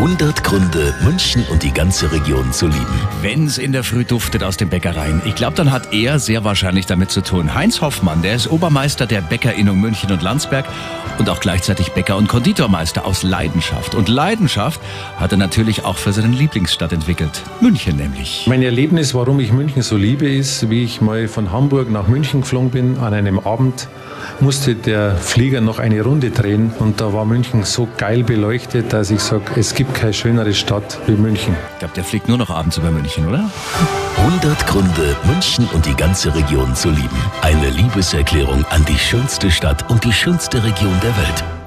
100 Gründe, München und die ganze Region zu lieben. Wenn's in der Früh duftet aus den Bäckereien, ich glaube, dann hat er sehr wahrscheinlich damit zu tun. Heinz Hoffmann, der ist Obermeister der Bäckerinnung München und Landsberg und auch gleichzeitig Bäcker und Konditormeister aus Leidenschaft. Und Leidenschaft hat er natürlich auch für seine Lieblingsstadt entwickelt. München nämlich. Mein Erlebnis, warum ich München so liebe, ist, wie ich mal von Hamburg nach München geflogen bin an einem Abend musste der Flieger noch eine Runde drehen und da war München so geil beleuchtet, dass ich sage, es gibt keine schönere Stadt wie München. Ich glaube, der fliegt nur noch abends über München, oder? 100 Gründe, München und die ganze Region zu lieben. Eine Liebeserklärung an die schönste Stadt und die schönste Region der Welt.